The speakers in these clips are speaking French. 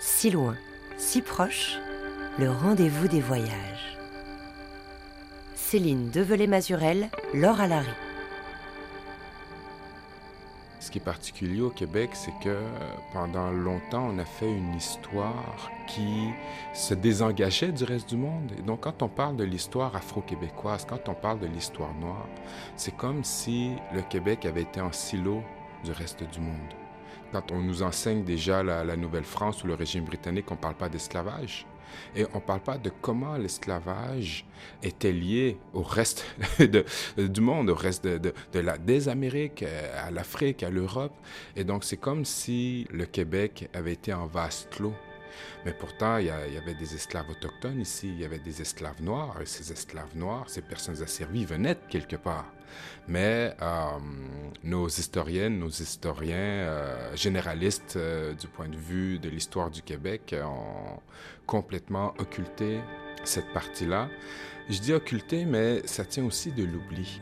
si loin, si proche, le rendez-vous des voyages. Céline Develay-Mazurel, Laure Alary. Ce qui est particulier au Québec, c'est que pendant longtemps, on a fait une histoire qui se désengageait du reste du monde. Et donc, quand on parle de l'histoire afro-québécoise, quand on parle de l'histoire noire, c'est comme si le Québec avait été en silo du reste du monde. Quand on nous enseigne déjà la, Nouvelle-France ou le régime britannique, on ne parle pas d'esclavage. Et on ne parle pas de comment l'esclavage était lié au reste du monde, au reste de, la, des Amériques, à l'Afrique, à l'Europe. Et donc, c'est comme si le Québec avait été en vase clos. Mais pourtant, il y, avait des esclaves autochtones ici, il y avait des esclaves noirs, et ces esclaves noirs, ces personnes asservies venaient de quelque part. Mais euh, nos historiennes, nos historiens euh, généralistes euh, du point de vue de l'histoire du Québec ont complètement occulté cette partie-là. Je dis occulté, mais ça tient aussi de l'oubli.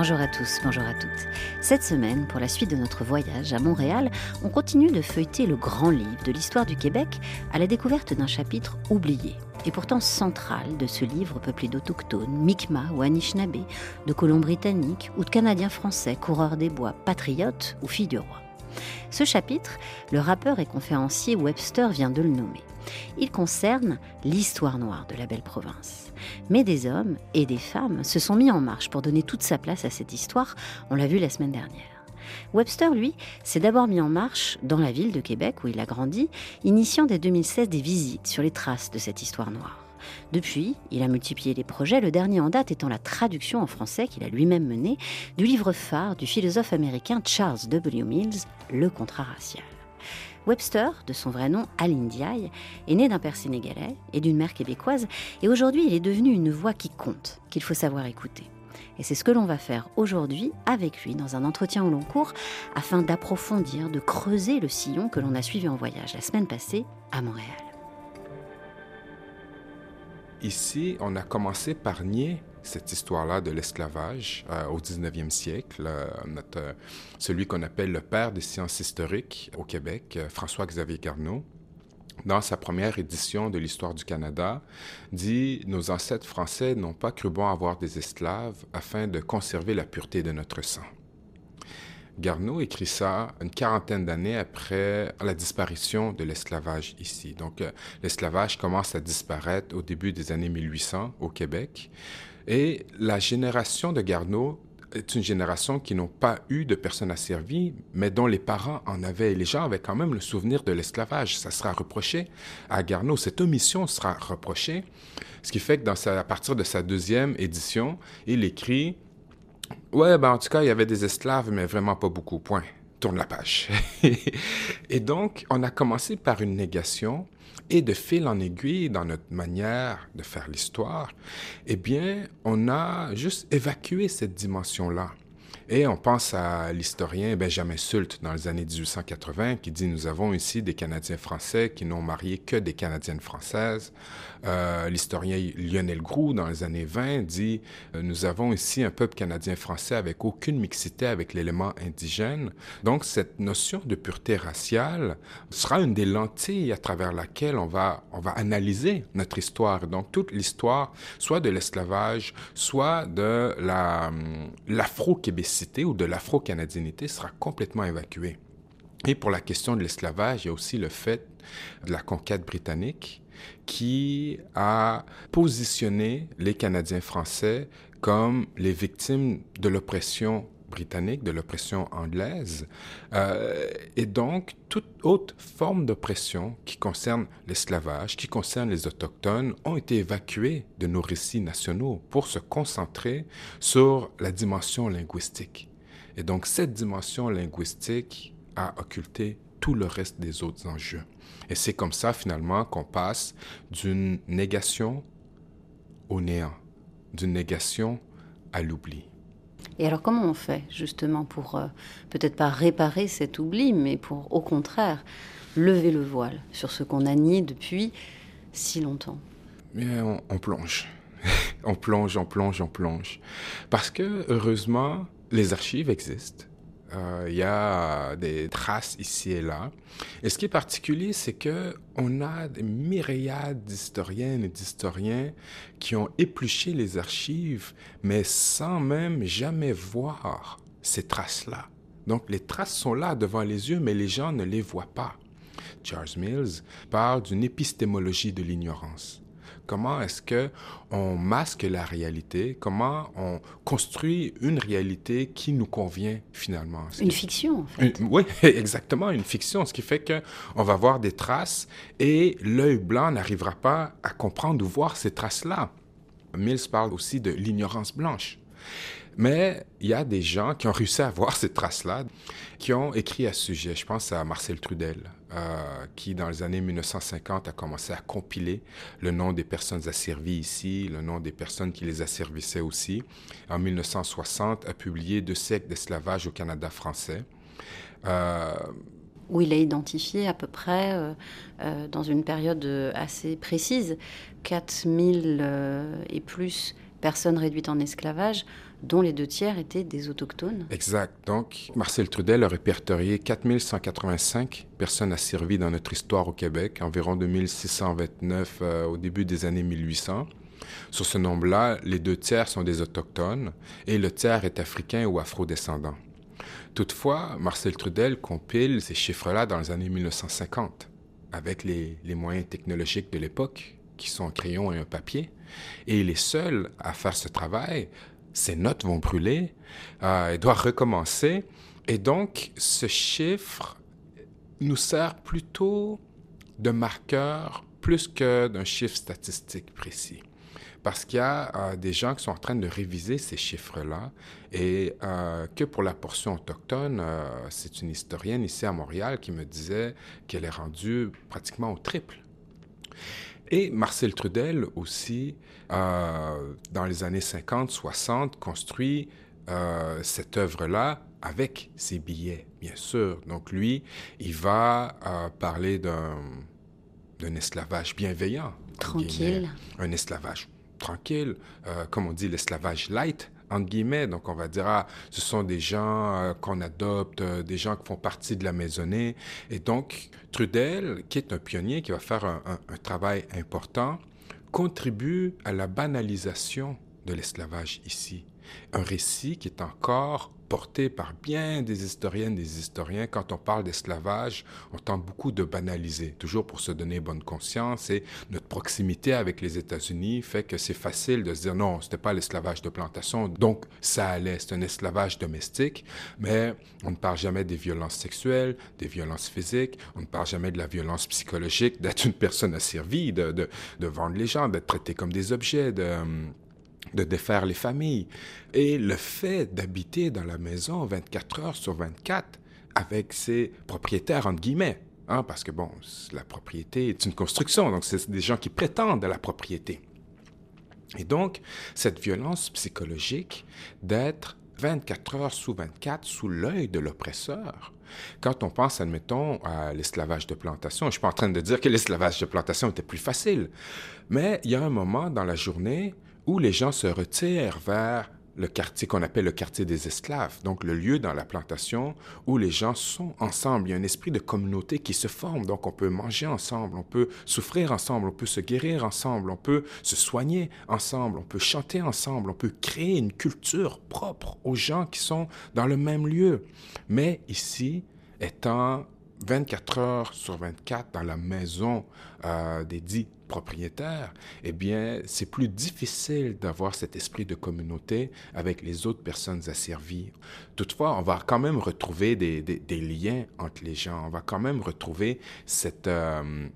Bonjour à tous, bonjour à toutes. Cette semaine, pour la suite de notre voyage à Montréal, on continue de feuilleter le grand livre de l'histoire du Québec à la découverte d'un chapitre oublié, et pourtant central de ce livre peuplé d'autochtones, Mi'kmaq ou Anishinaabe, de colons britanniques ou de Canadiens français, coureurs des bois, patriotes ou filles du roi. Ce chapitre, le rappeur et conférencier Webster vient de le nommer. Il concerne l'histoire noire de la belle province. Mais des hommes et des femmes se sont mis en marche pour donner toute sa place à cette histoire, on l'a vu la semaine dernière. Webster, lui, s'est d'abord mis en marche dans la ville de Québec où il a grandi, initiant dès 2016 des visites sur les traces de cette histoire noire. Depuis, il a multiplié les projets, le dernier en date étant la traduction en français qu'il a lui-même menée du livre phare du philosophe américain Charles W. Mills, Le contrat racial. Webster, de son vrai nom Aline Diaye, est né d'un père sénégalais et d'une mère québécoise, et aujourd'hui il est devenu une voix qui compte, qu'il faut savoir écouter. Et c'est ce que l'on va faire aujourd'hui avec lui dans un entretien au long cours afin d'approfondir, de creuser le sillon que l'on a suivi en voyage la semaine passée à Montréal. Ici, on a commencé par nier cette histoire-là de l'esclavage euh, au 19e siècle. Euh, notre, celui qu'on appelle le père des sciences historiques au Québec, euh, François-Xavier Carnot, dans sa première édition de l'histoire du Canada, dit Nos ancêtres français n'ont pas cru bon avoir des esclaves afin de conserver la pureté de notre sang. Garneau écrit ça une quarantaine d'années après la disparition de l'esclavage ici. Donc, l'esclavage commence à disparaître au début des années 1800 au Québec. Et la génération de Garneau est une génération qui n'ont pas eu de personnes asservies, mais dont les parents en avaient. les gens avaient quand même le souvenir de l'esclavage. Ça sera reproché à Garneau. Cette omission sera reprochée. Ce qui fait que à partir de sa deuxième édition, il écrit Ouais, ben en tout cas, il y avait des esclaves, mais vraiment pas beaucoup. Point. Tourne la page. et donc, on a commencé par une négation et de fil en aiguille dans notre manière de faire l'histoire, eh bien, on a juste évacué cette dimension-là. Et on pense à l'historien Benjamin Sult dans les années 1880 qui dit Nous avons ici des Canadiens français qui n'ont marié que des Canadiennes françaises. Euh, l'historien Lionel Groux dans les années 20 dit euh, Nous avons ici un peuple canadien-français avec aucune mixité avec l'élément indigène. Donc cette notion de pureté raciale sera une des lentilles à travers laquelle on va, on va analyser notre histoire. Donc toute l'histoire, soit de l'esclavage, soit de hum, ou de l'afro-canadienité sera complètement évacuée. Et pour la question de l'esclavage, il y a aussi le fait de la conquête britannique qui a positionné les Canadiens français comme les victimes de l'oppression britannique, de l'oppression anglaise, euh, et donc toute autre forme d'oppression qui concerne l'esclavage, qui concerne les autochtones, ont été évacuées de nos récits nationaux pour se concentrer sur la dimension linguistique. Et donc cette dimension linguistique a occulté tout le reste des autres enjeux. Et c'est comme ça finalement qu'on passe d'une négation au néant, d'une négation à l'oubli. Et alors comment on fait justement pour euh, peut-être pas réparer cet oubli, mais pour au contraire lever le voile sur ce qu'on a nié depuis si longtemps? Bien, on, plonge. on plonge, on plonge, on plonge. Parce que, heureusement, les archives existent. Euh, il y a des traces ici et là. Et ce qui est particulier, c'est que on a des myriades d'historiennes et d'historiens qui ont épluché les archives, mais sans même jamais voir ces traces-là. Donc les traces sont là devant les yeux, mais les gens ne les voient pas. Charles Mills parle d'une épistémologie de l'ignorance. Comment est-ce que on masque la réalité? Comment on construit une réalité qui nous convient finalement? Une fiction, en fait. oui, exactement, une fiction. Ce qui fait que on va voir des traces et l'œil blanc n'arrivera pas à comprendre ou voir ces traces-là. Mills parle aussi de l'ignorance blanche. Mais il y a des gens qui ont réussi à voir ces traces-là, qui ont écrit à ce sujet. Je pense à Marcel Trudel, euh, qui dans les années 1950 a commencé à compiler le nom des personnes asservies ici, le nom des personnes qui les asservissaient aussi. En 1960, a publié Deux siècles d'esclavage au Canada français. Euh, où il a identifié à peu près, euh, dans une période assez précise, 4000 et plus personnes réduites en esclavage, dont les deux tiers étaient des autochtones. Exact. Donc, Marcel Trudel a répertorié 4185 personnes asservies dans notre histoire au Québec, environ 2629 euh, au début des années 1800. Sur ce nombre-là, les deux tiers sont des autochtones et le tiers est africain ou afro-descendant. Toutefois, Marcel Trudel compile ces chiffres-là dans les années 1950, avec les, les moyens technologiques de l'époque, qui sont un crayon et un papier. Et il est seul à faire ce travail ses notes vont brûler, euh, il doit recommencer. Et donc, ce chiffre nous sert plutôt de marqueur plus que d'un chiffre statistique précis. Parce qu'il y a euh, des gens qui sont en train de réviser ces chiffres-là et euh, que pour la portion autochtone, c'est une historienne ici à Montréal qui me disait qu'elle est rendue pratiquement au triple. Et Marcel Trudel aussi, euh, dans les années 50-60, construit euh, cette œuvre-là avec ses billets, bien sûr. Donc lui, il va euh, parler d'un, d'un esclavage bienveillant. Tranquille. Un esclavage tranquille, comme on dit l'esclavage light, entre guillemets. Donc, on va dire, ah, ce sont des gens euh, qu'on adopte, euh, des gens qui font partie de la maisonnée. Et donc, Trudel, qui est un pionnier, qui va faire un, un travail important, contribue à la banalisation de l'esclavage ici. Un récit qui est encore porté par bien des historiennes, des historiens. Quand on parle d'esclavage, on tente beaucoup de banaliser, toujours pour se donner bonne conscience. Et notre proximité avec les États-Unis fait que c'est facile de se dire non, c'était pas l'esclavage de plantation, donc ça allait, c'est un esclavage domestique. Mais on ne parle jamais des violences sexuelles, des violences physiques, on ne parle jamais de la violence psychologique, d'être une personne asservie, de, vendre les gens, d'être traité comme des objets, de de défaire les familles. Et le fait d'habiter dans la maison 24 heures sur 24 avec ses propriétaires, entre guillemets, hein, parce que, bon, la propriété est une construction, donc c'est des gens qui prétendent à la propriété. Et donc, cette violence psychologique d'être 24 heures sous 24 sous l'œil de l'oppresseur. Quand on pense, admettons, à l'esclavage de plantation, je ne suis pas en train de dire que l'esclavage de plantation était plus facile, mais il y a un moment dans la journée où les gens se retirent vers le quartier qu'on appelle le quartier des esclaves, donc le lieu dans la plantation où les gens sont ensemble. Il y a un esprit de communauté qui se forme, donc on peut manger ensemble, on peut souffrir ensemble, on peut se guérir ensemble, on peut se soigner ensemble, on peut chanter ensemble, on peut créer une culture propre aux gens qui sont dans le même lieu. Mais ici, étant 24 heures sur 24 dans la maison euh, des dix propriétaires, eh bien, c'est plus difficile d'avoir cet esprit de communauté avec les autres personnes asservies. Toutefois, on va quand même retrouver des, liens entre les gens. On va quand même retrouver euh,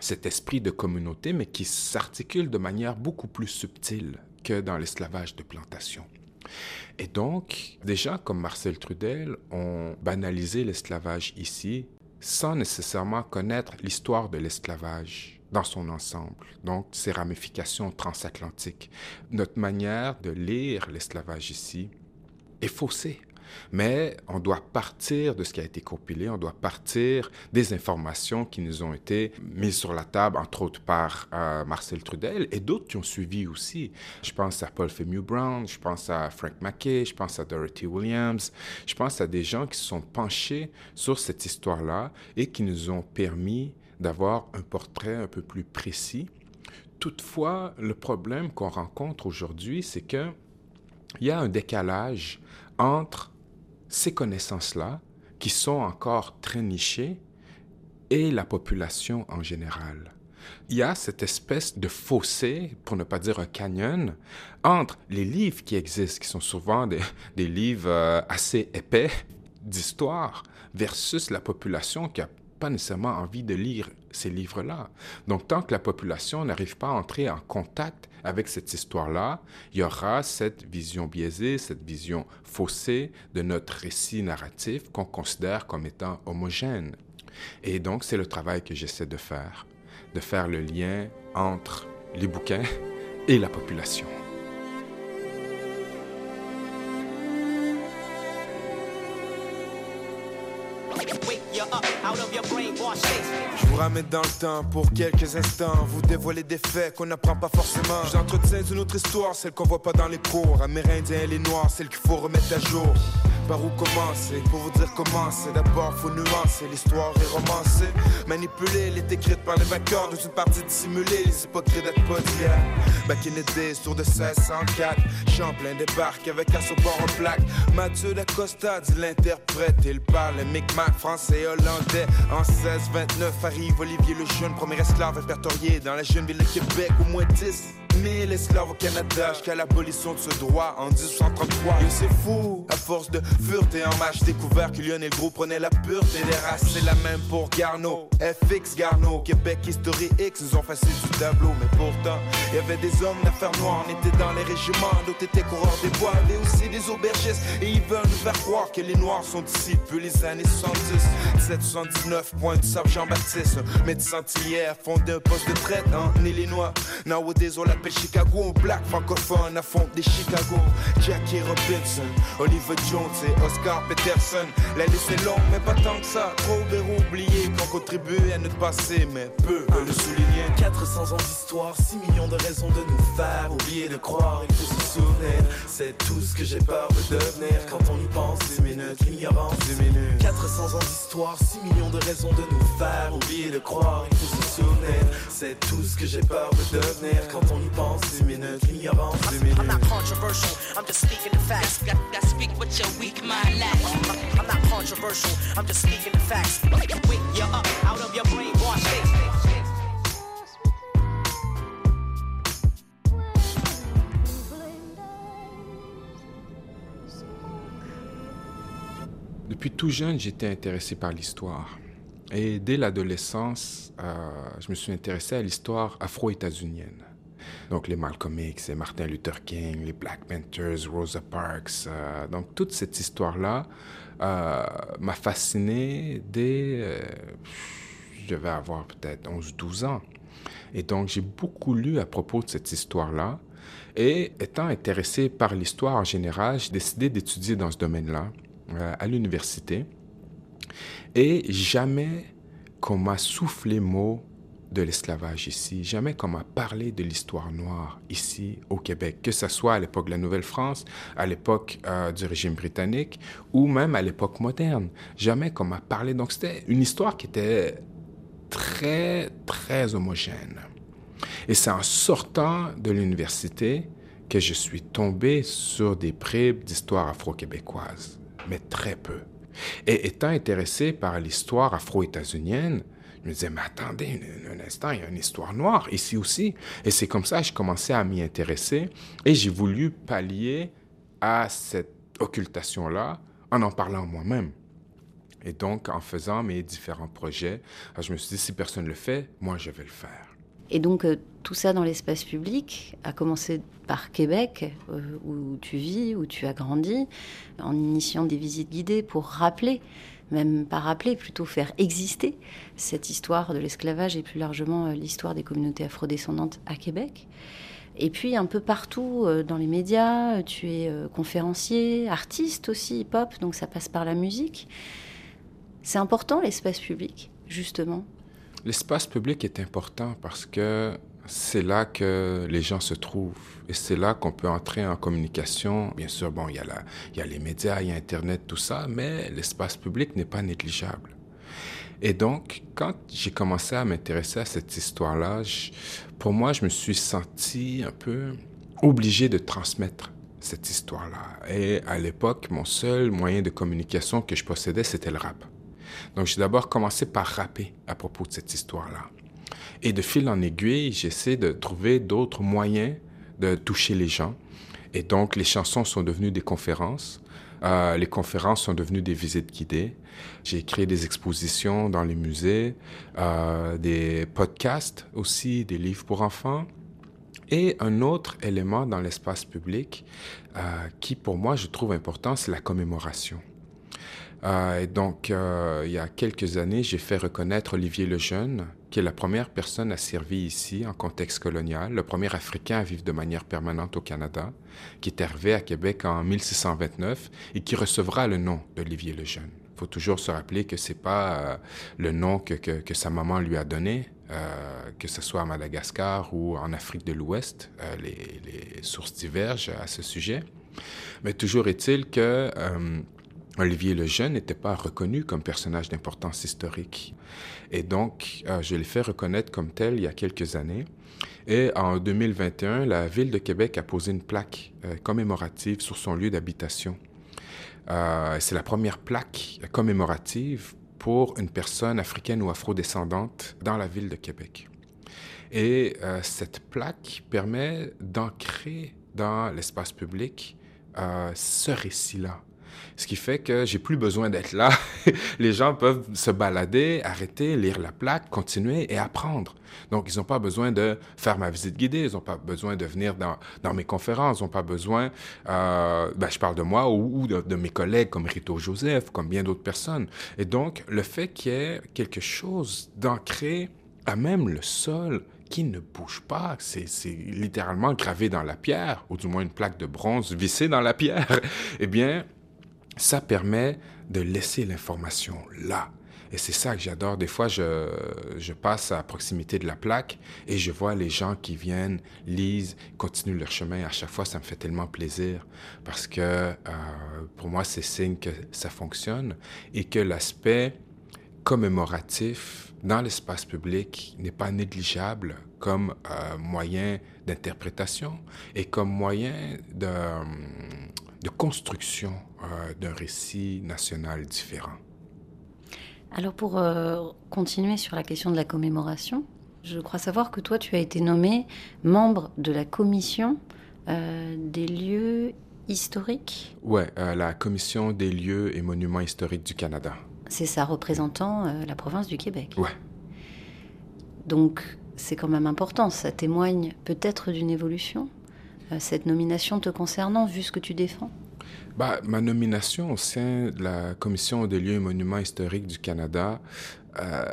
cet esprit de communauté, mais qui s'articule de manière beaucoup plus subtile que dans l'esclavage de plantation. Et donc, gens comme Marcel Trudel ont banalisé l'esclavage ici sans nécessairement connaître l'histoire de l'esclavage dans son ensemble, donc ses ramifications transatlantiques. Notre manière de lire l'esclavage ici est faussée Mais on doit partir de ce qui a été compilé, on doit partir des informations qui nous ont été mises sur la table, entre autres par euh, Marcel Trudel et d'autres qui ont suivi aussi. Je pense à Paul Femu Brown, je pense à Frank McKay, je pense à Dorothy Williams, je pense à des gens qui se sont penchés sur cette histoire-là et qui nous ont permis d'avoir un portrait un peu plus précis. Toutefois, le problème qu'on rencontre aujourd'hui, c'est que il y a un décalage entre ces connaissances-là, qui sont encore très nichées, et la population en général. Il y a cette espèce de fossé, pour ne pas dire un canyon, entre les livres qui existent, qui sont souvent des, livres euh, assez épais d'histoire, versus la population qui a pas nécessairement envie de lire ces livres-là. Donc, tant que la population n'arrive pas à entrer en contact avec cette histoire-là, il y aura cette vision biaisée, cette vision faussée de notre récit narratif qu'on considère comme étant homogène. Et donc, c'est le travail que j'essaie de faire, de faire le lien entre les bouquins et la population. Je vous ramène dans le temps pour quelques instants, vous dévoiler des faits qu'on n'apprend pas forcément. J'entretiens une autre histoire, celle qu'on voit pas dans les cours. Amérindiens et les noirs, celle qu'il faut remettre à jour par où commencer. Pour vous dire comment c'est d'abord faut nuancer. L'histoire est romancée, manipulée. Elle est écrite par les vainqueurs de une partie dissimulée. Les hypocrites d'être d'hier Back in the de 1604 Champlain débarque avec un support en plaque. Mathieu d'Acosta dit l'interprète Il parle. Micmac français et hollandais. En 1629 arrive Olivier le Jeune Premier esclave répertorié dans la jeune ville de Québec. Au moins 10 les esclaves au Canada jusqu'à l'abolition de ce droit en 1833. Et c'est fou, à force de fureté en match, découvert que Lionel Gros prenait la pureté des races. C'est la même pour Garneau, FX Garneau, Québec History X nous ont facile du tableau. Mais pourtant, il y avait des hommes d'affaires noires, on était dans les régiments, d'autres étaient coureurs des bois, mais aussi des aubergistes. Et ils veulent nous faire croire que les noirs sont ici depuis les années 70. 1779, point du sable Jean-Baptiste, médecin fondé un poste de traite en Illinois. Nowadays, on Chicago, black francophone affronte des Chicago. Jackie Robinson, Oliver Jones et Oscar Peterson. La liste est longue, mais pas tant que ça. Trop verrou oubliés qu'on contribue à notre passé, mais peu à le souligner. 400 ans d'histoire, 6 millions de raisons de nous faire oublier de croire, il faut se souvenir. C'est tout ce que j'ai peur de devenir quand on y pense. 10 minutes, l'ignorance, 10 minutes. 400 ans d'histoire, 6 millions de raisons de nous faire oublier de croire, il faut se souvenir. C'est tout ce que j'ai peur de devenir quand on y pense. minutes, minutes. I'm not controversial, I'm just speaking the facts. Got, got speak what your weak mind lacks. I'm not controversial, I'm just speaking the facts. Wake you up out of your brainwash state. Depuis tout jeune, j'étais intéressé par l'histoire. Et dès l'adolescence, euh, je me suis intéressé à l'histoire afro-états-unienne. Donc les Malcolm X, les Martin Luther King, les Black Panthers, Rosa Parks. Euh, donc toute cette histoire-là euh, m'a fasciné dès, je devais avoir peut-être 11-12 ans. Et donc j'ai beaucoup lu à propos de cette histoire-là. Et étant intéressé par l'histoire en général, j'ai décidé d'étudier dans ce domaine-là à l'université. Et jamais qu'on m'a soufflé mot de l'esclavage ici, jamais qu'on m'a parlé de l'histoire noire ici au Québec, que ce soit à l'époque de la Nouvelle-France, à l'époque euh, du régime britannique ou même à l'époque moderne. Jamais qu'on m'a parlé. Donc c'était une histoire qui était très, très homogène. Et c'est en sortant de l'université que je suis tombé sur des bribes d'histoire afro-québécoise, mais très peu. Et étant intéressé par l'histoire afro-états-unienne, je me disais, mais attendez un, instant, il y a une histoire noire ici aussi. Et c'est comme ça que j'ai commencé à m'y intéresser et j'ai voulu pallier à cette occultation-là en en parlant moi-même. Et donc, en faisant mes différents projets, je me suis dit, si personne ne le fait, moi, je vais le faire. Et donc, euh, tout ça dans l'espace public, a commencé par Québec, euh, où tu vis, où tu as grandi, en initiant des visites guidées pour rappeler même pas rappeler, plutôt faire exister cette histoire de l'esclavage et plus largement euh, l'histoire des communautés afrodescendantes à Québec. Et puis un peu partout euh, dans les médias, tu es conférencier, artiste aussi, hip-hop, donc ça passe par la musique. C'est important l'espace public, justement? L'espace public est important parce que c'est là que les gens se trouvent et c'est là qu'on peut entrer en communication. Bien sûr, bon, il y, a il y a les médias, il y a Internet, tout ça, mais l'espace public n'est pas négligeable. Et donc, quand j'ai commencé à m'intéresser à cette histoire-là, pour moi, je me suis senti un peu obligé de transmettre cette histoire-là. Et à l'époque, mon seul moyen de communication que je possédais, c'était le rap. Donc, j'ai d'abord commencé par rapper à propos de cette histoire-là. Et de fil en aiguille, j'essaie de trouver d'autres moyens de toucher les gens. Et donc, les chansons sont devenues des conférences. Euh, les conférences sont devenues des visites guidées. J'ai créé des expositions dans les musées, euh, des podcasts aussi, des livres pour enfants. Et un autre élément dans l'espace public euh, qui, pour moi, je trouve important, c'est la commémoration. Euh, et donc, euh, il y a quelques années, j'ai fait reconnaître Olivier Lejeune, qui est la première personne à servir ici en contexte colonial, le premier Africain à vivre de manière permanente au Canada, qui est arrivé à Québec en 1629 et qui recevra le nom d'Olivier Lejeune. Il faut toujours se rappeler que c'est pas euh, le nom que, sa maman lui a donné, que ce soit à Madagascar ou en Afrique de l'Ouest. Les, sources divergent à ce sujet. Mais toujours est-il que Olivier le Jeune n'était pas reconnu comme personnage d'importance historique. Et donc, euh, je l'ai fait reconnaître comme tel il y a quelques années. Et en 2021, la Ville de Québec a posé une plaque euh, commémorative sur son lieu d'habitation. Euh, c'est la première plaque commémorative pour une personne africaine ou afrodescendante dans la Ville de Québec. Et cette plaque permet d'ancrer dans l'espace public ce récit-là ce qui fait que j'ai plus besoin d'être là. les gens peuvent se balader, arrêter, lire la plaque, continuer et apprendre. Donc, ils n'ont pas besoin de faire ma visite guidée, ils n'ont pas besoin de venir dans, mes conférences, ils n'ont pas besoin, euh, ben, je parle de moi ou, ou de, de, mes collègues comme Rito Joseph, comme bien d'autres personnes. Et donc, le fait qu'il y ait quelque chose d'ancré à même le sol qui ne bouge pas. C'est littéralement gravé dans la pierre, ou du moins une plaque de bronze vissée dans la pierre. eh bien, ça permet de laisser l'information là. Et c'est ça que j'adore. Des fois, je, passe à proximité de la plaque et je vois les gens qui viennent, lisent, continuent leur chemin. À chaque fois, ça me fait tellement plaisir parce que euh, pour moi, c'est signe que ça fonctionne et que l'aspect commémoratif dans l'espace public n'est pas négligeable comme euh, moyen d'interprétation et comme moyen de de construction euh, d'un récit national différent. Alors pour euh, continuer sur la question de la commémoration, je crois savoir que toi tu as été nommé membre de la commission euh, des lieux historiques. Ouais, la commission des lieux et monuments historiques du Canada. C'est ça, représentant la province du Québec. Ouais. Donc c'est quand même important, ça témoigne peut-être d'une évolution? Cette nomination te concernant, vu ce que tu défends bah, Ma nomination au sein de la Commission des lieux et monuments historiques du Canada, euh,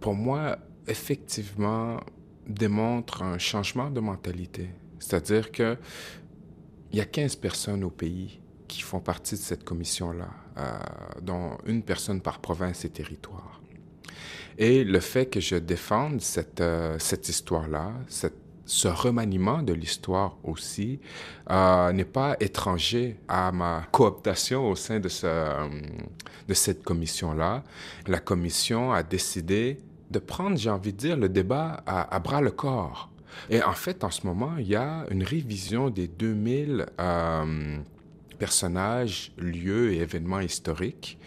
pour moi, effectivement, démontre un changement de mentalité. C'est-à-dire que il y a 15 personnes au pays qui font partie de cette commission-là, euh, dont une personne par province et territoire. Et le fait que je défende cette, euh, cette histoire-là, cette ce remaniement de l'histoire aussi euh, n'est pas étranger à ma cooptation au sein de, ce, de cette commission-là. La commission a décidé de prendre, j'ai envie de dire, le débat à, bras le corps. Et en fait, en ce moment, il y a une révision des 2000 euh, personnages, lieux et événements historiques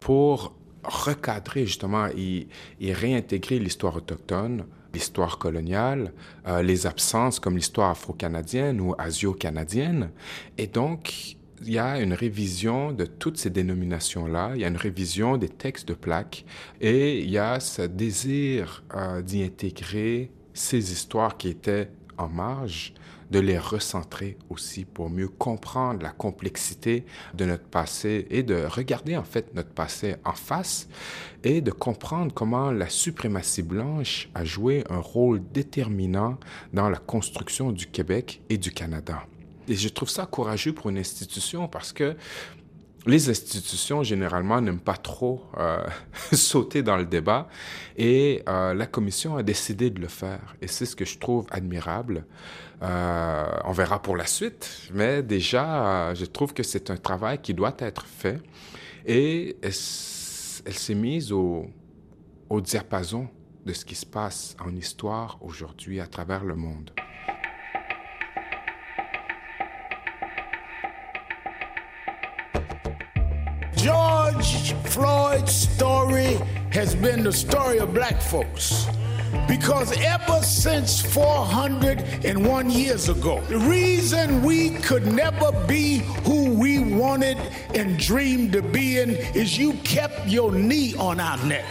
pour recadrer justement et réintégrer l'histoire autochtone l'histoire coloniale, euh, les absences comme l'histoire afro-canadienne ou asio-canadienne. Et donc, il y a une révision de toutes ces dénominations-là, il y a une révision des textes de plaques et il y a ce désir euh, d'y intégrer ces histoires qui étaient en marge de les recentrer aussi pour mieux comprendre la complexité de notre passé et de regarder en fait notre passé en face et de comprendre comment la suprématie blanche a joué un rôle déterminant dans la construction du Québec et du Canada. Et je trouve ça courageux pour une institution parce que les institutions, généralement, n'aiment pas trop euh, sauter dans le débat et euh, la commission a décidé de le faire. Et c'est ce que je trouve admirable. Euh, on verra pour la suite, mais déjà, je trouve que c'est un travail qui doit être fait et elle, s'est mise au, au diapason de ce qui se passe en histoire aujourd'hui à travers le monde. George Floyd's story has been the story of black folks. Because ever since 401 years ago, the reason we could never be who we wanted and dreamed to be in is you kept your knee on our neck.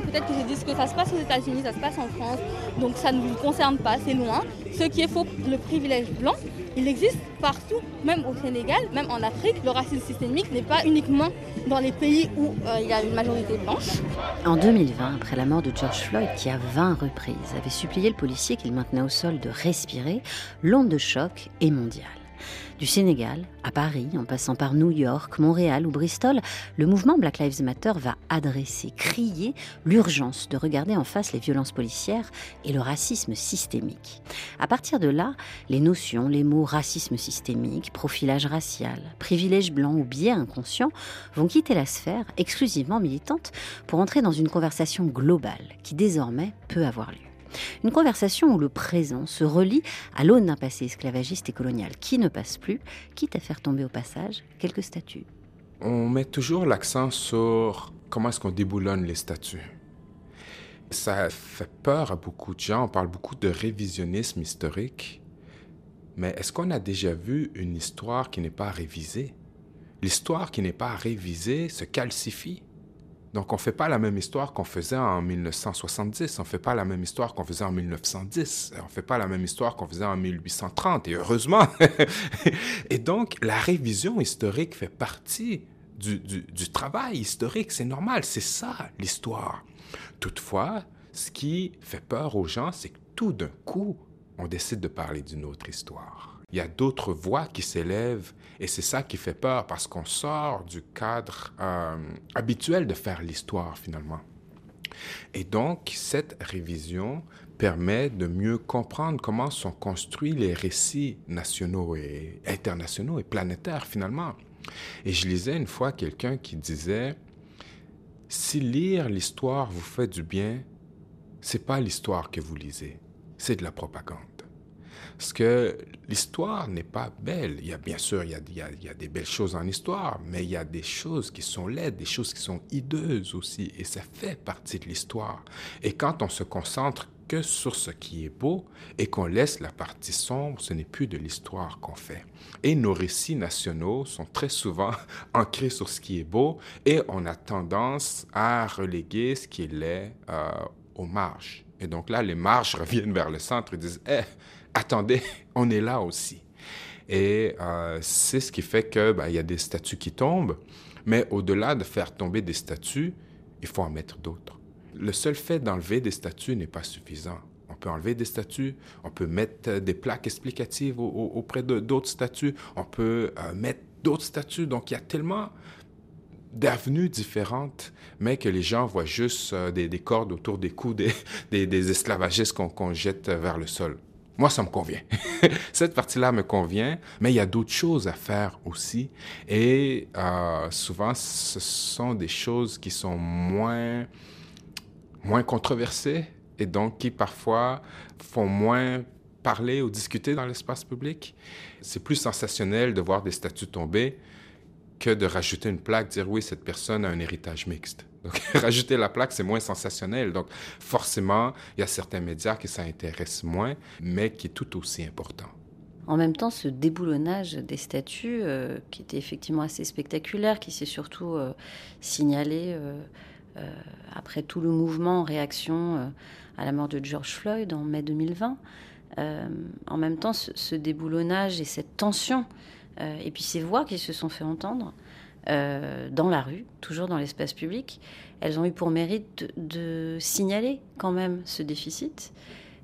Peut-être qu'ils se disent que ça se passe aux États-Unis, ça se passe en France, donc ça ne vous concerne pas, c'est loin. Ce qui est faux, le privilège blanc, il existe partout, même au Sénégal, même en Afrique. Le racisme systémique n'est pas uniquement dans les pays où euh, il y a une majorité blanche. En 2020, après la mort de George Floyd, qui à 20 reprises avait supplié le policier qu'il maintenait au sol de respirer, l'onde de choc est mondiale. Du Sénégal à Paris, en passant par New York, Montréal ou Bristol, le mouvement Black Lives Matter va adresser, crier l'urgence de regarder en face les violences policières et le racisme systémique. À partir de là, les notions, les mots racisme systémique, profilage racial, privilège blanc ou biais inconscient vont quitter la sphère exclusivement militante pour entrer dans une conversation globale qui désormais peut avoir lieu. Une conversation où le présent se relie à l'aune d'un passé esclavagiste et colonial qui ne passe plus, quitte à faire tomber au passage quelques statues. On met toujours l'accent sur comment est-ce qu'on déboulonne les statues. Ça fait peur à beaucoup de gens. On parle beaucoup de révisionnisme historique. Mais est-ce qu'on a déjà vu une histoire qui n'est pas révisée? L'histoire qui n'est pas révisée se calcifie. Donc, on ne fait pas la même histoire qu'on faisait en 1970, on ne fait pas la même histoire qu'on faisait en 1910, on ne fait pas la même histoire qu'on faisait en 1830, et heureusement. et donc, la révision historique fait partie du, du travail historique, c'est normal, c'est ça l'histoire. Toutefois, ce qui fait peur aux gens, c'est que tout d'un coup, on décide de parler d'une autre histoire il y a d'autres voix qui s'élèvent et c'est ça qui fait peur parce qu'on sort du cadre euh, habituel de faire l'histoire finalement. Et donc, cette révision permet de mieux comprendre comment sont construits les récits nationaux et internationaux et planétaires finalement. Et je lisais une fois quelqu'un qui disait si lire l'histoire vous fait du bien, c'est pas l'histoire que vous lisez, c'est de la propagande. Parce que l'histoire n'est pas belle. Il y a bien sûr, il y a, il, y a, des belles choses en histoire, mais il y a des choses qui sont laides, des choses qui sont hideuses aussi, et ça fait partie de l'histoire. Et quand on se concentre que sur ce qui est beau et qu'on laisse la partie sombre, ce n'est plus de l'histoire qu'on fait. Et nos récits nationaux sont très souvent ancrés sur ce qui est beau et on a tendance à reléguer ce qui est laid euh, aux marges. Et donc là, les marges reviennent vers le centre et disent, eh, attendez, on est là aussi. Et euh, c'est ce qui fait que ben, il y a des statues qui tombent, mais au-delà de faire tomber des statues, il faut en mettre d'autres. Le seul fait d'enlever des statues n'est pas suffisant. On peut enlever des statues, on peut mettre des plaques explicatives auprès d'autres statues, on peut euh, mettre d'autres statues. Donc il y a tellement d'avenues différentes, mais que les gens voient juste euh, des, cordes autour des cous des, des, esclavagistes qu'on jette vers le sol. Moi, ça me convient. Cette partie-là me convient, mais il y a d'autres choses à faire aussi. Et euh, souvent, ce sont des choses qui sont moins, moins controversées et donc qui parfois font moins parler ou discuter dans l'espace public. C'est plus sensationnel de voir des statues tomber que de rajouter une plaque, dire oui, cette personne a un héritage mixte. Donc, rajouter la plaque, c'est moins sensationnel. Donc, forcément, il y a certains médias qui s'intéressent moins, mais qui est tout aussi important. En même temps, ce déboulonnage des statues, euh, qui était effectivement assez spectaculaire, qui s'est surtout euh, signalé euh, après tout le mouvement en réaction à la mort de George Floyd en mai 2020, en même temps, ce, déboulonnage et cette tension, et puis ces voix qui se sont fait entendre dans la rue, toujours dans l'espace public, elles ont eu pour mérite de signaler quand même ce déficit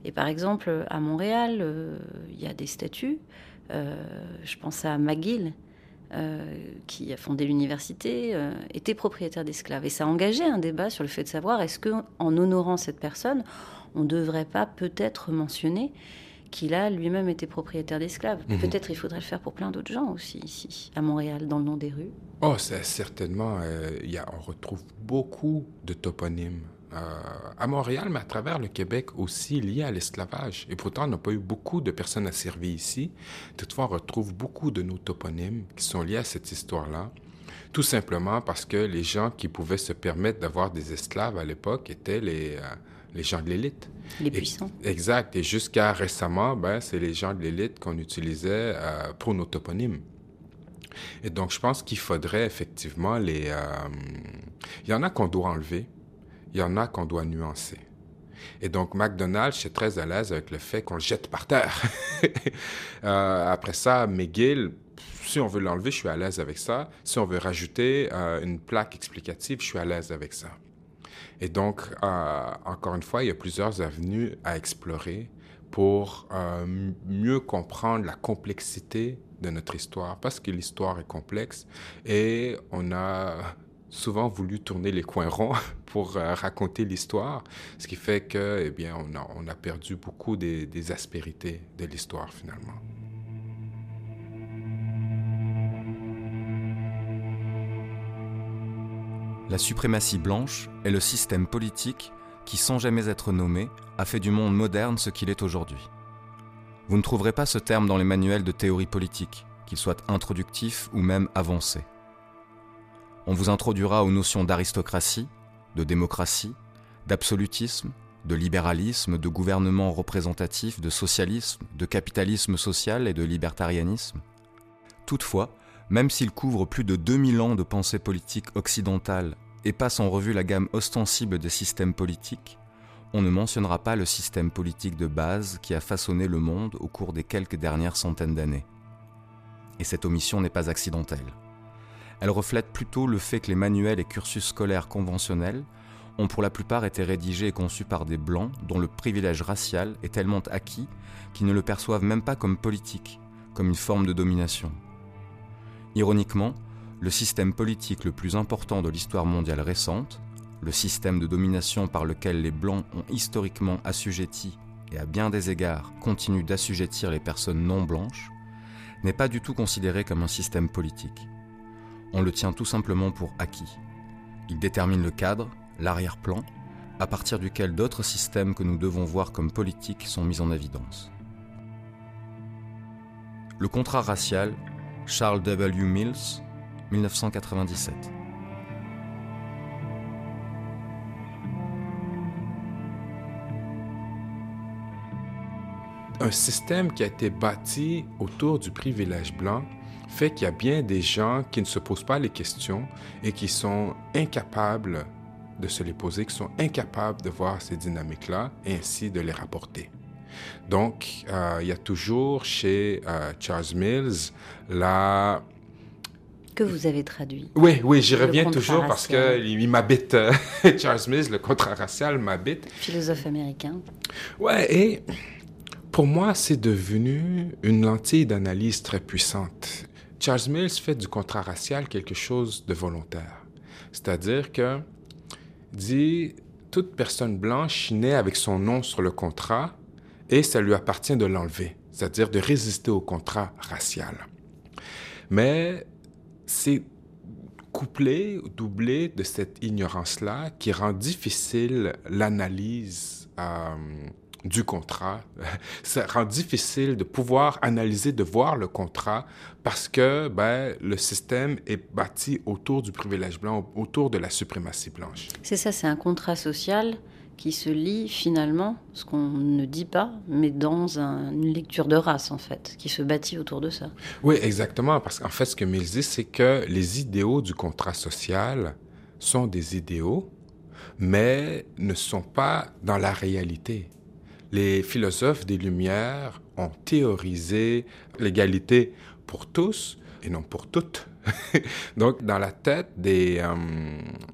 et par exemple, à Montréal, euh, il y a des statuts. Euh, je pense à McGill, euh, qui a fondé l'université, était propriétaire d'esclaves. Et ça a engagé un débat sur le fait de savoir est-ce qu'en honorant cette personne, on ne devrait pas peut-être mentionner qu'il a lui-même été propriétaire d'esclaves. Mhm. Peut-être il faudrait le faire pour plein d'autres gens aussi ici, à Montréal, dans le nom des rues. Oh, certainement. y a, on retrouve beaucoup de toponymes euh, à Montréal, mais à travers le Québec aussi lié à l'esclavage. Et pourtant, on n'a pas eu beaucoup de personnes asservies ici. Toutefois, on retrouve beaucoup de nos toponymes qui sont liés à cette histoire-là. Tout simplement parce que les gens qui pouvaient se permettre d'avoir des esclaves à l'époque étaient les, euh, les gens de l'élite. Les puissants. exact. Et jusqu'à récemment, ben, c'est les gens de l'élite qu'on utilisait euh, pour nos toponymes. Et donc, je pense qu'il faudrait effectivement les... Il y en a qu'on doit enlever il y en a qu'on doit nuancer. Et donc, McDonald's, je suis très à l'aise avec le fait qu'on le jette par terre. Euh, après ça, McGill, si on veut l'enlever, je suis à l'aise avec ça. Si on veut rajouter euh, une plaque explicative, je suis à l'aise avec ça. Et donc, euh, encore une fois, il y a plusieurs avenues à explorer pour mieux comprendre la complexité de notre histoire, parce que l'histoire est complexe et on a souvent voulu tourner les coins ronds pour euh, raconter l'histoire, ce qui fait que, eh bien, on a, perdu beaucoup des aspérités de l'histoire finalement. La suprématie blanche est le système politique qui, sans jamais être nommé, a fait du monde moderne ce qu'il est aujourd'hui. Vous ne trouverez pas ce terme dans les manuels de théorie politique, qu'il soit introductif ou même avancé. On vous introduira aux notions d'aristocratie, de démocratie, d'absolutisme, de libéralisme, de gouvernement représentatif, de socialisme, de capitalisme social et de libertarianisme. Toutefois, même s'il couvre plus de 2000 ans de pensée politique occidentale et passe en revue la gamme ostensible des systèmes politiques, on ne mentionnera pas le système politique de base qui a façonné le monde au cours des quelques dernières centaines d'années. Et cette omission n'est pas accidentelle. Elle reflète plutôt le fait que les manuels et cursus scolaires conventionnels ont pour la plupart été rédigés et conçus par des blancs dont le privilège racial est tellement acquis qu'ils ne le perçoivent même pas comme politique, comme une forme de domination. Ironiquement, le système politique le plus important de l'histoire mondiale récente, le système de domination par lequel les Blancs ont historiquement assujetti et à bien des égards continuent d'assujettir les personnes non blanches, n'est pas du tout considéré comme un système politique on le tient tout simplement pour acquis. Il détermine le cadre, l'arrière-plan, à partir duquel d'autres systèmes que nous devons voir comme politiques sont mis en évidence. Le contrat racial, Charles W. Mills, 1997. Un système qui a été bâti autour du privilège blanc fait qu'il y a bien des gens qui ne se posent pas les questions et qui sont incapables de se les poser, qui sont incapables de voir ces dynamiques-là et ainsi de les rapporter. Donc, euh, il y a toujours chez euh, Charles Mills la... Que vous avez traduit. Oui, oui, j'y reviens toujours parce qu'il m'habite. Euh, Charles Mills, le contrat racial m'habite. Philosophe américain. Ouais, et pour moi, c'est devenu une lentille d'analyse très puissante. Charles Mills fait du contrat racial quelque chose de volontaire. C'est-à-dire que dit toute personne blanche naît avec son nom sur le contrat et ça lui appartient de l'enlever, c'est-à-dire de résister au contrat racial. Mais c'est couplé, doublé de cette ignorance-là qui rend difficile l'analyse euh, du contrat. Ça rend difficile de pouvoir analyser, de voir le contrat parce que ben, le système est bâti autour du privilège blanc, autour de la suprématie blanche. C'est ça, c'est un contrat social qui se lit finalement, ce qu'on ne dit pas, mais dans une lecture de race en fait, qui se bâtit autour de ça. Oui, exactement, parce qu'en fait, ce que Mills dit, c'est que les idéaux du contrat social sont des idéaux, mais ne sont pas dans la réalité. Les philosophes des Lumières ont théorisé l'égalité pour tous et non pour toutes. Donc, dans la tête des, euh,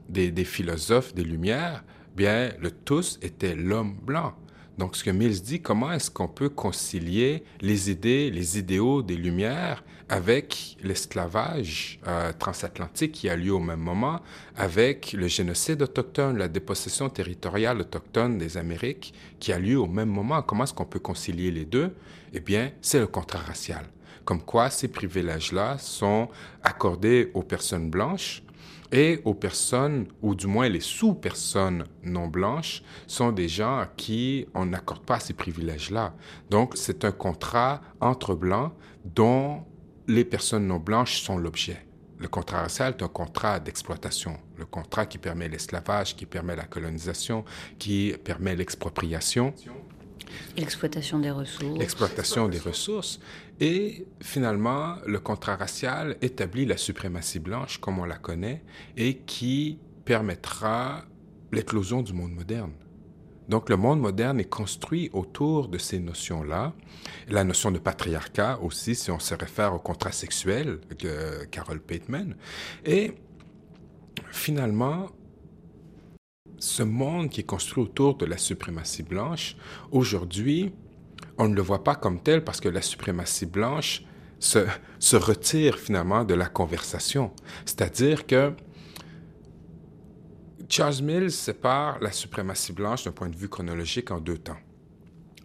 des, des philosophes des Lumières, bien, le tous était l'homme blanc. Donc, ce que Mills dit, comment est-ce qu'on peut concilier les idées, les idéaux des Lumières avec l'esclavage euh, transatlantique qui a lieu au même moment, avec le génocide autochtone, la dépossession territoriale autochtone des Amériques qui a lieu au même moment? Comment est-ce qu'on peut concilier les deux? Eh bien, c'est le contrat racial. Comme quoi, ces privilèges-là sont accordés aux personnes blanches et aux personnes, ou du moins les sous-personnes non blanches, sont des gens à qui on n'accorde pas ces privilèges-là. Donc, c'est un contrat entre blancs dont les personnes non blanches sont l'objet. Le contrat racial est un contrat d'exploitation, le contrat qui permet l'esclavage, qui permet la colonisation, qui permet l'expropriation. L'exploitation des ressources. L'exploitation des ressources. Et finalement, le contrat racial établit la suprématie blanche comme on la connaît et qui permettra l'éclosion du monde moderne. Donc le monde moderne est construit autour de ces notions-là. La notion de patriarcat aussi, si on se réfère au contrat sexuel de Carol Pateman. Et finalement, ce monde qui est construit autour de la suprématie blanche, aujourd'hui, on ne le voit pas comme tel parce que la suprématie blanche se, retire finalement de la conversation. C'est-à-dire que Charles Mills sépare la suprématie blanche d'un point de vue chronologique en deux temps.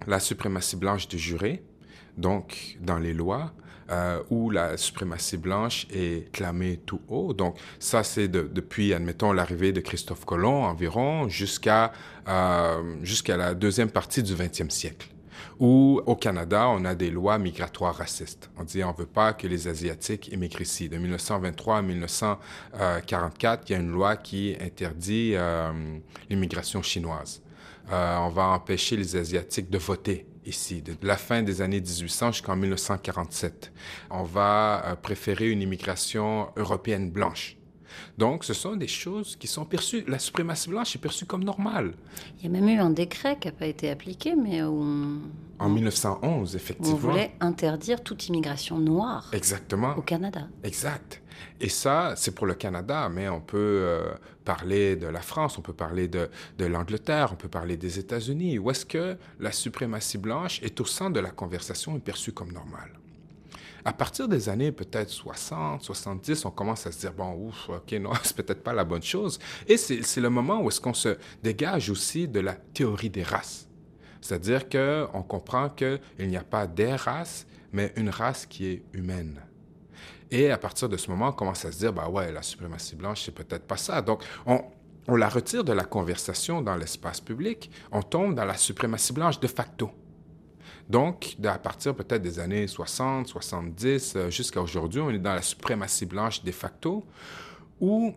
La suprématie blanche de juré, donc dans les lois, euh, où la suprématie blanche est clamée tout haut. Donc ça, c'est depuis, admettons, l'arrivée de Christophe Colomb environ jusqu'à euh, jusqu'à la deuxième partie du 20e siècle où au Canada, on a des lois migratoires racistes. On dit on ne veut pas que les Asiatiques immigrent ici. De 1923 à 1944, il y a une loi qui interdit euh, l'immigration chinoise. Euh, on va empêcher les Asiatiques de voter ici, de la fin des années 1800 jusqu'en 1947. On va euh, préférer une immigration européenne blanche. Donc, ce sont des choses qui sont perçues. La suprématie blanche est perçue comme normale. Il y a même eu un décret qui n'a pas été appliqué, mais où En 1911, effectivement. On voulait interdire toute immigration noire. Exactement. Au Canada. Exact. Et ça, c'est pour le Canada, mais on peut euh, parler de la France, on peut parler de, de l'Angleterre, on peut parler des États-Unis. Où est-ce que la suprématie blanche est au centre de la conversation et perçue comme normale? À partir des années peut-être 60, 70, on commence à se dire, bon, ouf, ok, non, c'est peut-être pas la bonne chose. Et c'est le moment où est-ce qu'on se dégage aussi de la théorie des races. C'est-à-dire qu'on comprend qu'il n'y a pas des races, mais une race qui est humaine. Et à partir de ce moment, on commence à se dire, bah ouais, la suprématie blanche, c'est peut-être pas ça. Donc, on, la retire de la conversation dans l'espace public, on tombe dans la suprématie blanche de facto. Donc, à partir peut-être des années 60, 70, euh, jusqu'à aujourd'hui, on est dans la suprématie blanche de facto, où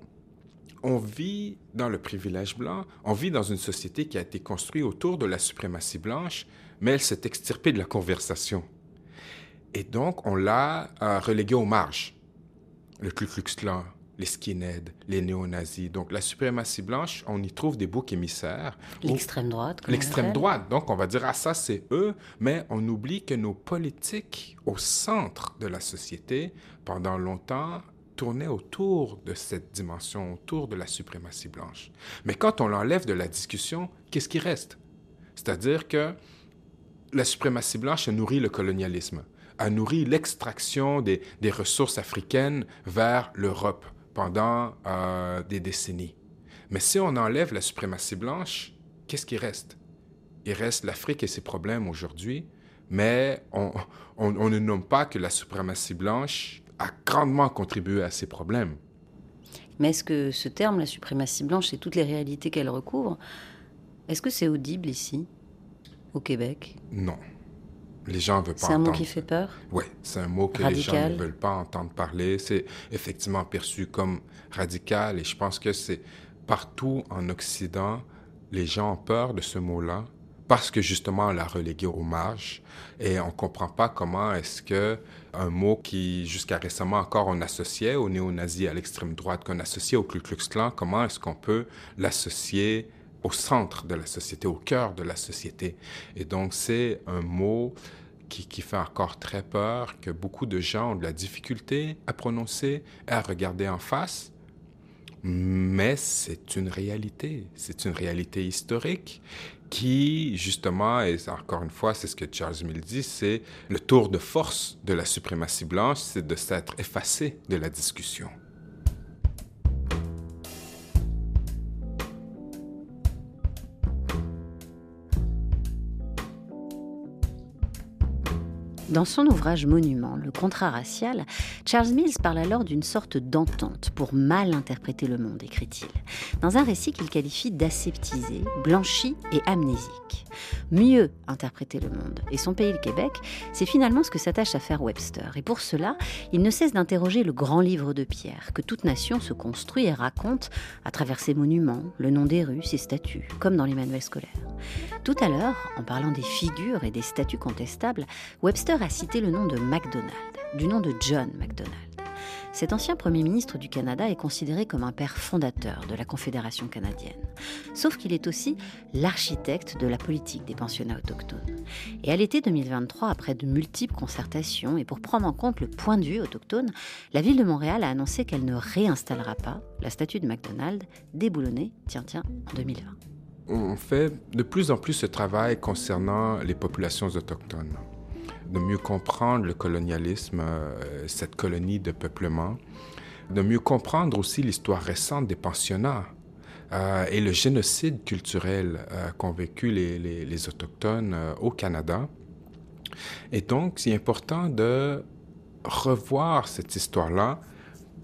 on vit dans le privilège blanc, on vit dans une société qui a été construite autour de la suprématie blanche, mais elle s'est extirpée de la conversation. Et donc, on l'a euh, reléguée aux marges. Le Ku Klux Klan, les skinheads, les néo-nazis. Donc la suprématie blanche, on y trouve des boucs émissaires. L'extrême droite. L'extrême droite. Donc on va dire, ah ça c'est eux, mais on oublie que nos politiques au centre de la société, pendant longtemps, tournaient autour de cette dimension, autour de la suprématie blanche. Mais quand on l'enlève de la discussion, qu'est-ce qui reste? C'est-à-dire que la suprématie blanche nourrit le colonialisme, a nourri l'extraction des, des ressources africaines vers l'Europe pendant euh, des décennies. Mais si on enlève la suprématie blanche, qu'est-ce qui reste? Il reste l'Afrique et ses problèmes aujourd'hui, mais on, on, on, ne nomme pas que la suprématie blanche a grandement contribué à ces problèmes. Mais est-ce que ce terme, la suprématie blanche, et toutes les réalités qu'elle recouvre, est-ce que c'est audible ici, au Québec? Non. Les gens ne veulent pas C'est un entendre. mot qui fait peur? Oui, c'est un mot que Radical. les gens ne veulent pas entendre parler. C'est effectivement perçu comme radical et je pense que c'est partout en Occident, les gens ont peur de ce mot-là parce que justement on l'a relégué aux marges et on comprend pas comment est-ce que un mot qui jusqu'à récemment encore on associait au néo-nazi à l'extrême droite qu'on associait au Ku Klux Klan, comment est-ce qu'on peut l'associer au centre de la société, au cœur de la société. Et donc c'est un mot qui, fait encore très peur, que beaucoup de gens ont de la difficulté à prononcer à regarder en face. Mais c'est une réalité, c'est une réalité historique qui, justement, et encore une fois, c'est ce que Charles Mill dit, c'est le tour de force de la suprématie blanche, c'est de s'être effacé de la discussion. Dans son ouvrage monument, Le contrat racial, Charles Mills parle alors d'une sorte d'entente pour mal interpréter le monde, écrit-il, dans un récit qu'il qualifie d'aseptisé, blanchi et amnésique. Mieux interpréter le monde et son pays, le Québec, c'est finalement ce que s'attache à faire Webster. Et pour cela, il ne cesse d'interroger le grand livre de pierre que toute nation se construit et raconte à travers ses monuments, le nom des rues, ses statues, comme dans les manuels scolaires. Tout à l'heure, en parlant des figures et des statues contestables, a cité le nom de MacDonald, du nom de John MacDonald. Cet ancien Premier ministre du Canada est considéré comme un père fondateur de la Confédération canadienne. Sauf qu'il est aussi l'architecte de la politique des pensionnats autochtones. Et à l'été 2023, après de multiples concertations et pour prendre en compte le point de vue autochtone, la ville de Montréal a annoncé qu'elle ne réinstallera pas la statue de MacDonald déboulonnée, tiens tiens, en 2020 on fait de plus en plus ce travail concernant les populations autochtones, de mieux comprendre le colonialisme, euh, cette colonie de peuplement, de mieux comprendre aussi l'histoire récente des pensionnats euh, et le génocide culturel euh, qu'ont vécu les, Autochtones au Canada. Et donc, c'est important de revoir cette histoire-là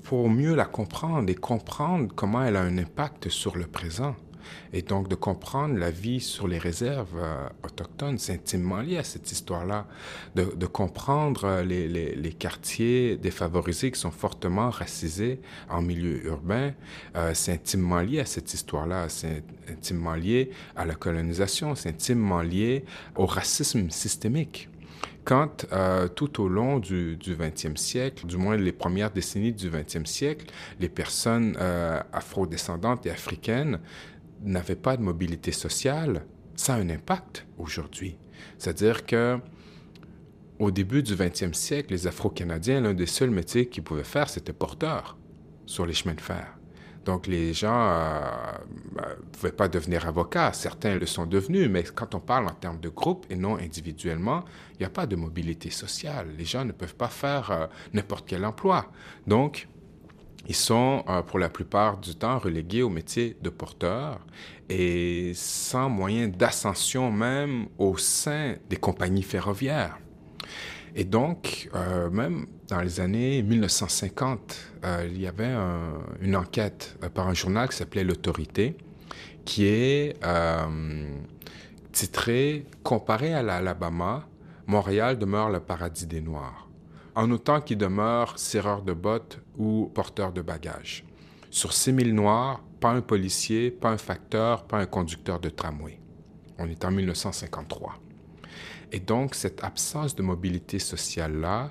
pour mieux la comprendre et comprendre comment elle a un impact sur le présent. Et donc de comprendre la vie sur les réserves euh, autochtones, c'est intimement lié à cette histoire-là. De, comprendre euh, les, quartiers défavorisés qui sont fortement racisés en milieu urbain, euh, c'est intimement lié à cette histoire-là. C'est intimement lié à la colonisation, c'est intimement lié au racisme systémique quand tout au long du, du 20e siècle, du moins les premières décennies du 20e siècle, les personnes euh, afrodescendantes et africaines n'avaient pas de mobilité sociale, ça a un impact aujourd'hui. C'est-à-dire que au début du 20e siècle, les Afro-Canadiens, l'un des seuls métiers qu'ils pouvaient faire, c'était porteur sur les chemins de fer. Donc les gens ne euh, pouvaient pas devenir avocats. Certains le sont devenus, mais quand on parle en termes de groupe et non individuellement, il n'y a pas de mobilité sociale. Les gens ne peuvent pas faire euh, n'importe quel emploi. Donc, ils sont euh, pour la plupart du temps relégués au métier de porteur et sans moyen d'ascension même au sein des compagnies ferroviaires. Et donc, euh, même dans les années 1950, euh, il y avait un, une enquête par un journal qui s'appelait L'Autorité, qui est titrée Comparé à l'Alabama, Montréal demeure le paradis des Noirs, en autant qu'il demeure serreur de bottes ou porteur de bagages. Sur 6000 Noirs, pas un policier, pas un facteur, pas un conducteur de tramway. On est en 1953. Et donc, cette absence de mobilité sociale-là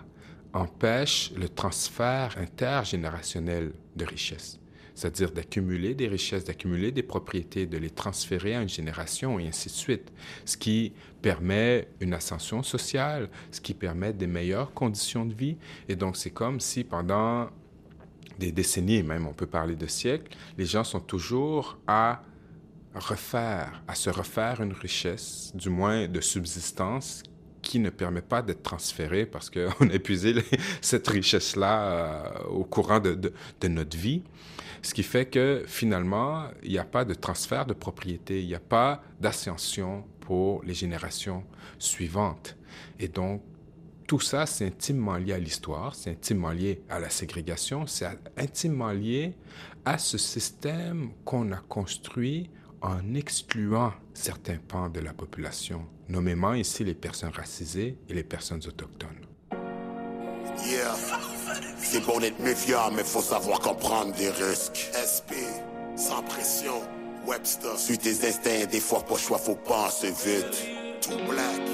empêche le transfert intergénérationnel de richesses, c'est-à-dire d'accumuler des richesses, d'accumuler des propriétés, de les transférer à une génération et ainsi de suite, ce qui permet une ascension sociale, ce qui permet des meilleures conditions de vie. Et donc, c'est comme si pendant des décennies, même on peut parler de siècles, les gens sont toujours à refaire, à se refaire une richesse, du moins de subsistance, qui ne permet pas d'être transférée parce qu'on a épuisé cette richesse-là euh, au courant de, notre vie. Ce qui fait que finalement, il n'y a pas de transfert de propriété, il n'y a pas d'ascension pour les générations suivantes. Et donc, tout ça, c'est intimement lié à l'histoire, c'est intimement lié à la ségrégation, c'est intimement lié à ce système qu'on a construit en excluant certains pans de la population, nommément ici les personnes racisées et les personnes autochtones. C'est bon d'être méfiant, mais faut savoir comprendre des risques. SP, sans pression, Webster. Suis tes instincts, des fois pas choix, faut penser vite. Too black,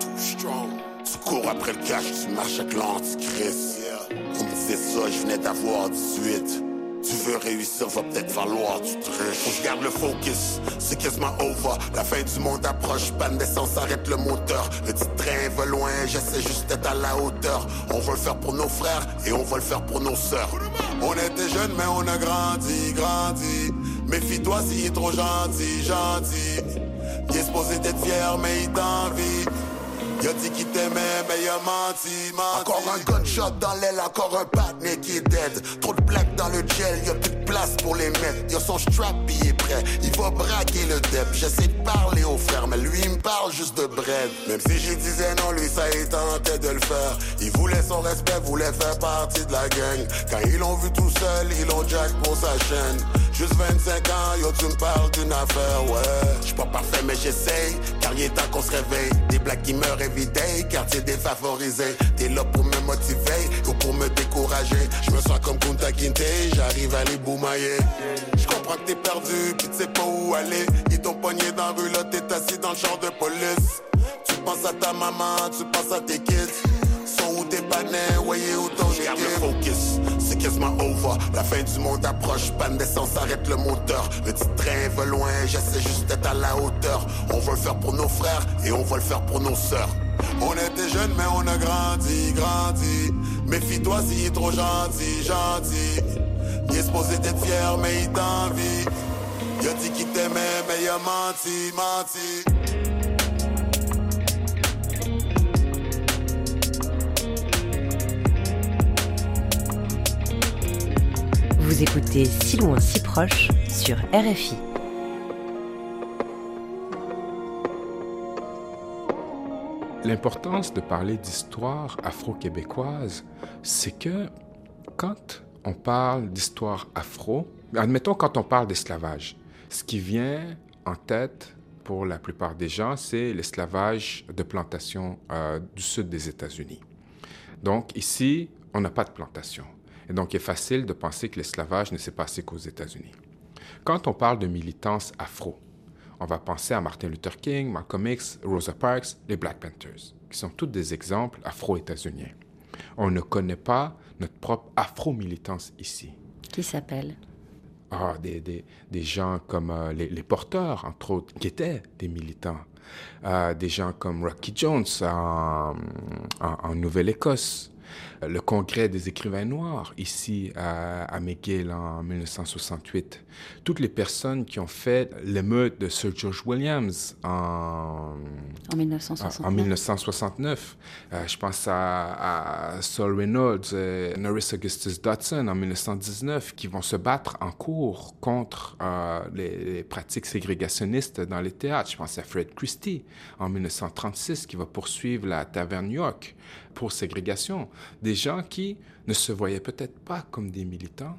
too strong. Tu cours après le cash, tu marches avec l'antichrist. Yeah. On me disait ça, je venais d'avoir 18. Tu veux réussir, va peut-être falloir tu que je garde le focus, c'est quasiment over. La fin du monde approche, panne d'essence, arrête le moteur. Le petit train va loin, j'essaie juste d'être à la hauteur. On va le faire pour nos frères et on va le faire pour nos sœurs. On était jeunes, mais on a grandi, grandi. Méfie-toi s'il est trop gentil, gentil. Il est supposé d'être fier, mais il t'envie. Il a dit qu'il t'aimait, mais il a menti, menti. Encore un gunshot dans l'aile, encore un patiné qui est dead. Trop de black dans le gel, y a plus de place pour les mettre. Y'a son strap, il est prêt. Il va braquer le dep. J'essaie de parler au frère, mais lui, il me parle juste de bread. Même si je disais non, lui, ça il tentait de le faire. Il voulait son respect, voulait faire partie de la gang. Quand ils l'ont vu tout seul, ils l'ont jack pour sa chaîne. Juste 25 ans, yo, tu me parles d'une affaire, ouais. J'suis pas parfait, mais j'essaye. Car il est temps qu'on se réveille. Des blagues qui meurent everyday, quartier défavorisé. T'es là pour me motiver ou pour me décourager. Je me sens comme Kunta Kinte, j'arrive à les boumailler. Je comprends que t'es perdu, pis tu sais pas où aller. Ils t'ont pogné dans la rue, là, t'es assis dans le champ de police. Tu penses à ta maman, tu penses à tes kids. Sont où tes panais, voyez où ton Garde le focus, La fin du monde approche, panne d'essence, arrête le moteur. Le petit train va loin, j'essaie juste d'être à la hauteur. On va le faire pour nos frères et on va le faire pour nos sœurs. On était jeunes, mais on a grandi, grandi. Méfie-toi s'il est trop gentil, gentil. Il est supposé d'être fier, mais il t'envie. Il a dit qu'il t'aimait, mais il a menti, menti. Écoutez Si loin, si proche sur RFI. L'importance de parler d'histoire afro-québécoise, c'est que quand on parle d'histoire afro, admettons quand on parle d'esclavage, ce qui vient en tête pour la plupart des gens, c'est l'esclavage de plantation euh, du sud des États-Unis. Donc ici, on n'a pas de plantation. Et donc il est facile de penser que l'esclavage ne s'est passé qu'aux États-Unis. Quand on parle de militance afro, on va penser à Martin Luther King, Malcolm X, Rosa Parks, les Black Panthers, qui sont tous des exemples afro-états-uniens. On ne connaît pas notre propre afro-militance ici. Qui s'appelle? Ah, des, des, des gens comme euh, les, les porteurs, entre autres, qui étaient des militants. Euh, des gens comme Rocky Jones en, en, en Nouvelle-Écosse. Le Congrès des écrivains noirs, ici à, à McGill en 1968. Toutes les personnes qui ont fait l'émeute de Sir George Williams en, En 1969. en 1969. Euh, je pense à, à Saul Reynolds, euh, Norris Augustus Dodson en 1919, qui vont se battre en cours contre euh, les, les pratiques ségrégationnistes dans les théâtres. Je pense à Fred Christie en 1936, qui va poursuivre la Taverne York pour ségrégation. Des gens qui ne se voyaient peut-être pas comme des militants,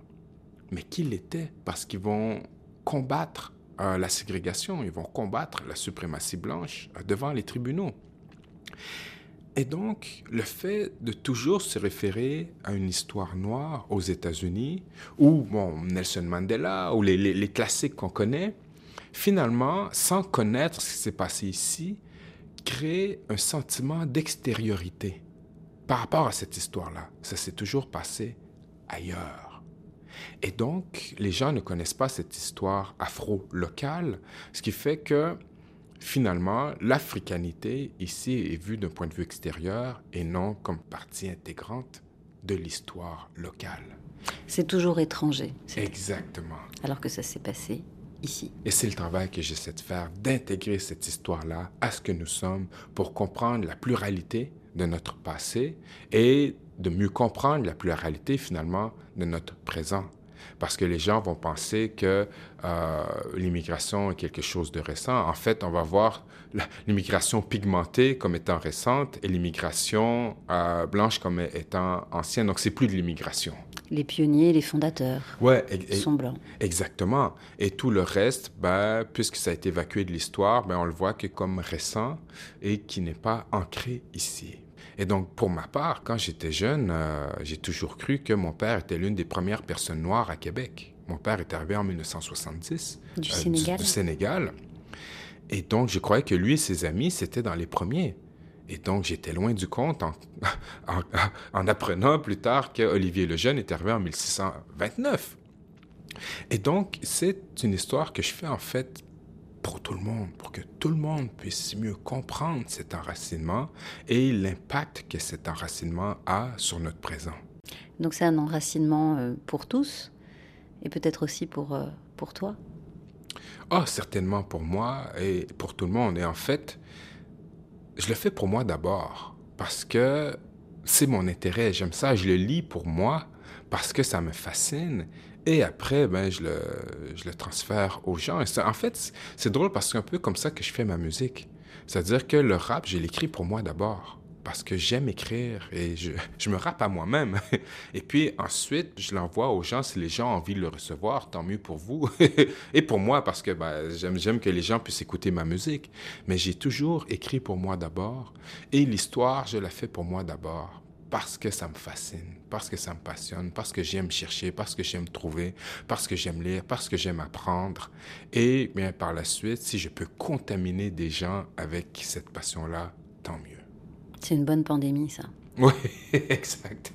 mais qui l'étaient parce qu'ils vont combattre euh, la ségrégation, ils vont combattre la suprématie blanche euh, devant les tribunaux. Et donc, le fait de toujours se référer à une histoire noire aux États-Unis, ou bon, Nelson Mandela, ou les- les classiques qu'on connaît, finalement, sans connaître ce qui s'est passé ici, crée un sentiment d'extériorité par rapport à cette histoire-là. Ça s'est toujours passé ailleurs. Et donc, les gens ne connaissent pas cette histoire afro-locale, ce qui fait que finalement, l'africanité ici est vue d'un point de vue extérieur et non comme partie intégrante de l'histoire locale. C'est toujours étranger. C'est- Exactement. Alors que ça s'est passé ici. Et c'est le travail que j'essaie de faire, d'intégrer cette histoire-là à ce que nous sommes pour comprendre la pluralité de notre passé et de mieux comprendre la pluralité finalement de notre présent. Parce que les gens vont penser que euh, l'immigration est quelque chose de récent. En fait, on va voir l'immigration pigmentée comme étant récente et l'immigration euh, blanche comme étant ancienne. Donc, c'est plus de l'immigration. Les pionniers, les fondateurs Ouais, sont blancs. Exactement. Et tout le reste, ben, puisque ça a été évacué de l'histoire, ben, on le voit que comme récent et qui n'est pas ancré ici. Et donc, pour ma part, quand j'étais jeune, euh, j'ai toujours cru que mon père était l'une des premières personnes noires à Québec. Mon père est arrivé en 1970 du, Sénégal. du Sénégal. Et donc, je croyais que lui et ses amis, c'était dans les premiers. Et donc, j'étais loin du compte en, en, en apprenant plus tard qu'Olivier le Jeune est arrivé en 1629. Et donc, c'est une histoire que je fais en fait pour tout le monde, pour que tout le monde puisse mieux comprendre cet enracinement et l'impact que cet enracinement a sur notre présent. Donc c'est un enracinement euh, pour tous et peut-être aussi pour, euh, pour toi Ah, oh, certainement pour moi et pour tout le monde. Et en fait, je le fais pour moi d'abord parce que c'est mon intérêt, j'aime ça, je le lis pour moi parce que ça me fascine et après, ben, je, le, transfère aux gens. Et en fait, c'est drôle parce que c'est un peu comme ça que je fais ma musique. C'est-à-dire que le rap, je l'écris pour moi d'abord parce que j'aime écrire et je, je, me rappe à moi-même. Et puis ensuite, je l'envoie aux gens si les gens ont envie de le recevoir, tant mieux pour vous. et pour moi, parce que ben, j'aime que les gens puissent écouter ma musique. Mais j'ai toujours écrit pour moi d'abord et l'histoire, je la fais pour moi d'abord parce que ça me fascine, parce que ça me passionne, parce que j'aime chercher, parce que j'aime trouver, parce que j'aime lire, parce que j'aime apprendre. Et bien par la suite, si je peux contaminer des gens avec cette passion-là, tant mieux. C'est une bonne pandémie, ça. Oui, exact.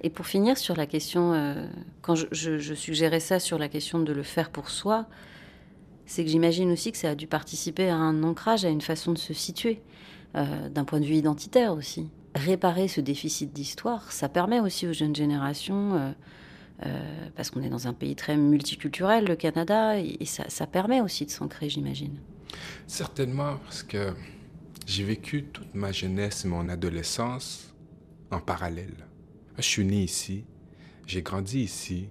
Et pour finir sur la question, euh, quand je, je, je, suggérais ça sur la question de le faire pour soi, c'est que j'imagine aussi que ça a dû participer à un ancrage, à une façon de se situer, euh, d'un point de vue identitaire aussi. Réparer ce déficit d'histoire, ça permet aussi aux jeunes générations, euh, euh, parce qu'on est dans un pays très multiculturel, le Canada, et, ça, ça permet aussi de s'ancrer, j'imagine. Certainement, parce que j'ai vécu toute ma jeunesse et mon adolescence en parallèle. Je suis né ici, j'ai grandi ici,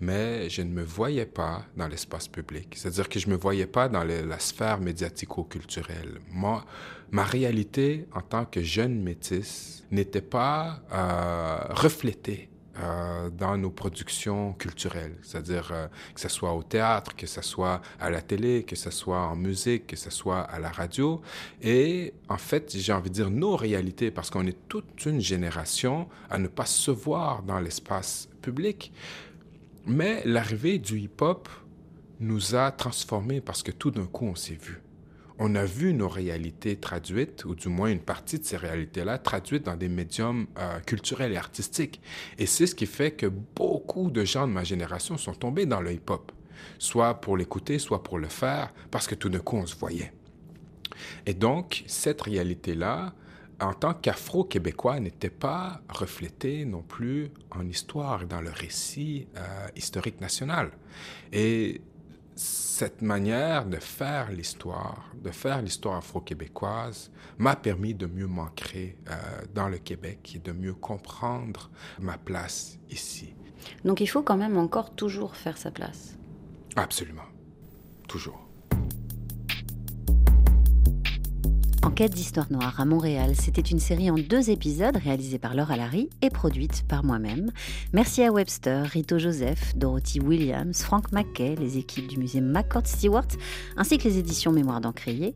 mais je ne me voyais pas dans l'espace public. C'est-à-dire que je ne me voyais pas dans la sphère médiatico-culturelle. Moi, ma réalité en tant que jeune métisse n'était pas euh, reflétée euh, dans nos productions culturelles, c'est-à-dire euh, que ce soit au théâtre, que ce soit à la télé, que ce soit en musique, que ce soit à la radio. Et en fait, j'ai envie de dire nos réalités, parce qu'on est toute une génération à ne pas se voir dans l'espace public. Mais l'arrivée du hip-hop nous a transformés parce que tout d'un coup, on s'est vu on a vu nos réalités traduites, ou du moins une partie de ces réalités-là, traduites dans des médiums euh, culturels et artistiques. Et c'est ce qui fait que beaucoup de gens de ma génération sont tombés dans le hip-hop, soit pour l'écouter, soit pour le faire, parce que tout d'un coup, on se voyait. Et donc, cette réalité-là, en tant qu'afro-québécois, n'était pas reflétée non plus en histoire dans le récit euh, historique national. Et cette manière de faire l'histoire, de faire l'histoire afro-québécoise, m'a permis de mieux m'ancrer euh, dans le Québec et de mieux comprendre ma place ici. Donc il faut quand même encore toujours faire sa place. Absolument. Toujours. Enquête d'histoire noire à Montréal, c'était une série en deux épisodes réalisée par Laura Larry et produite par moi-même. Merci à Webster, Rito Joseph, Dorothy Williams, Frank Mackay, les équipes du musée McCord Stewart, ainsi que les éditions Mémoire d'Encrier.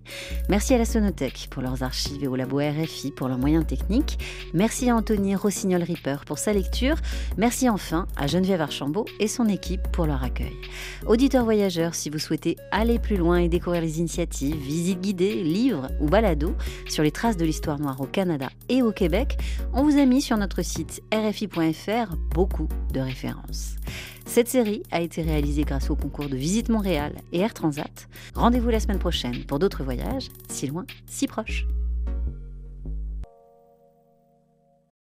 Merci à la Sonothèque pour leurs archives et au labo RFI pour leurs moyens techniques. Merci à Anthony Rossignol-Ripper pour sa lecture. Merci enfin à Geneviève Archambault et son équipe pour leur accueil. Auditeurs voyageurs, si vous souhaitez aller plus loin et découvrir les initiatives, visites guidées, livres ou balades sur les traces de l'histoire noire au Canada et au Québec, on vous a mis sur notre site rfi.fr beaucoup de références. Cette série a été réalisée grâce au concours de Visite Montréal et Air Transat. Rendez-vous la semaine prochaine pour d'autres voyages, si loin, si proches.